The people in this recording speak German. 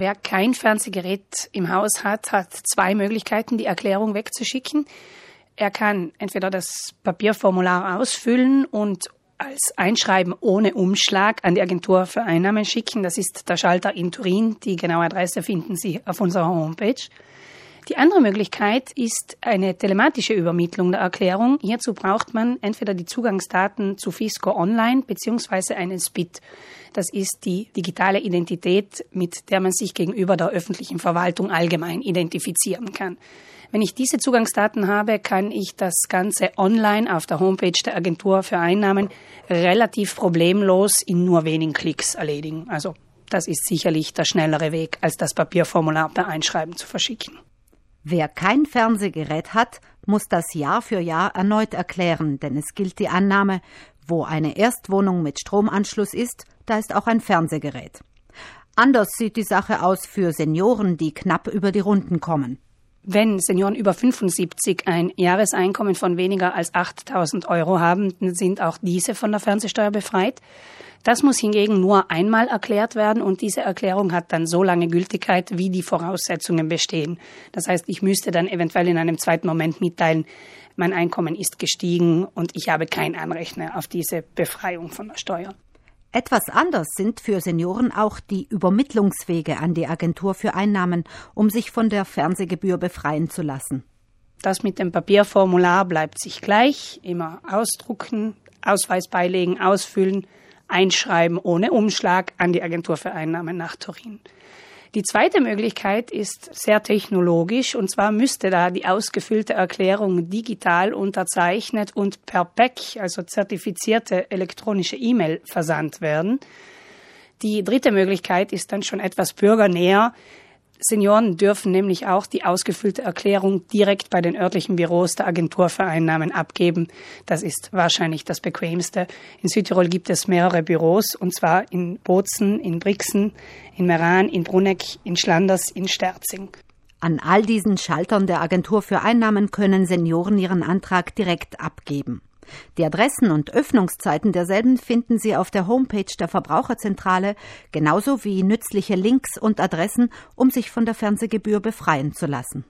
Wer kein Fernsehgerät im Haus hat, hat zwei Möglichkeiten, die Erklärung wegzuschicken. Er kann entweder das Papierformular ausfüllen und als Einschreiben ohne Umschlag an die Agentur für Einnahmen schicken. Das ist der Schalter in Turin. Die genaue Adresse finden Sie auf unserer Homepage. Die andere Möglichkeit ist eine telematische Übermittlung der Erklärung. Hierzu braucht man entweder die Zugangsdaten zu Fisco Online beziehungsweise einen SPIT. Das ist die digitale Identität, mit der man sich gegenüber der öffentlichen Verwaltung allgemein identifizieren kann. Wenn ich diese Zugangsdaten habe, kann ich das Ganze online auf der Homepage der Agentur für Einnahmen relativ problemlos in nur wenigen Klicks erledigen. Also das ist sicherlich der schnellere Weg, als das Papierformular per Einschreiben zu verschicken. Wer kein Fernsehgerät hat, muss das Jahr für Jahr erneut erklären, denn es gilt die Annahme, wo eine Erstwohnung mit Stromanschluss ist, da ist auch ein Fernsehgerät. Anders sieht die Sache aus für Senioren, die knapp über die Runden kommen. Wenn Senioren über 75 ein Jahreseinkommen von weniger als 8000 Euro haben, sind auch diese von der Fernsehsteuer befreit. Das muss hingegen nur einmal erklärt werden und diese Erklärung hat dann so lange Gültigkeit, wie die Voraussetzungen bestehen. Das heißt, ich müsste dann eventuell in einem zweiten Moment mitteilen, mein Einkommen ist gestiegen und ich habe kein Anrecht auf diese Befreiung von der Steuer. Etwas anders sind für Senioren auch die Übermittlungswege an die Agentur für Einnahmen, um sich von der Fernsehgebühr befreien zu lassen. Das mit dem Papierformular bleibt sich gleich. Immer ausdrucken, Ausweis beilegen, ausfüllen, einschreiben ohne Umschlag an die Agentur für Einnahmen nach Turin. Die zweite Möglichkeit ist sehr technologisch und zwar müsste da die ausgefüllte Erklärung digital unterzeichnet und per PEC, also zertifizierte elektronische E-Mail, versandt werden. Die dritte Möglichkeit ist dann schon etwas bürgernäher. Senioren dürfen nämlich auch die ausgefüllte Erklärung direkt bei den örtlichen Büros der Agentur für Einnahmen abgeben. Das ist wahrscheinlich das bequemste. In Südtirol gibt es mehrere Büros, und zwar in Bozen, in Brixen, in Meran, in Bruneck, in Schlanders, in Sterzing. An all diesen Schaltern der Agentur für Einnahmen können Senioren ihren Antrag direkt abgeben. Die Adressen und Öffnungszeiten derselben finden Sie auf der Homepage der Verbraucherzentrale, genauso wie nützliche Links und Adressen, um sich von der Fernsehgebühr befreien zu lassen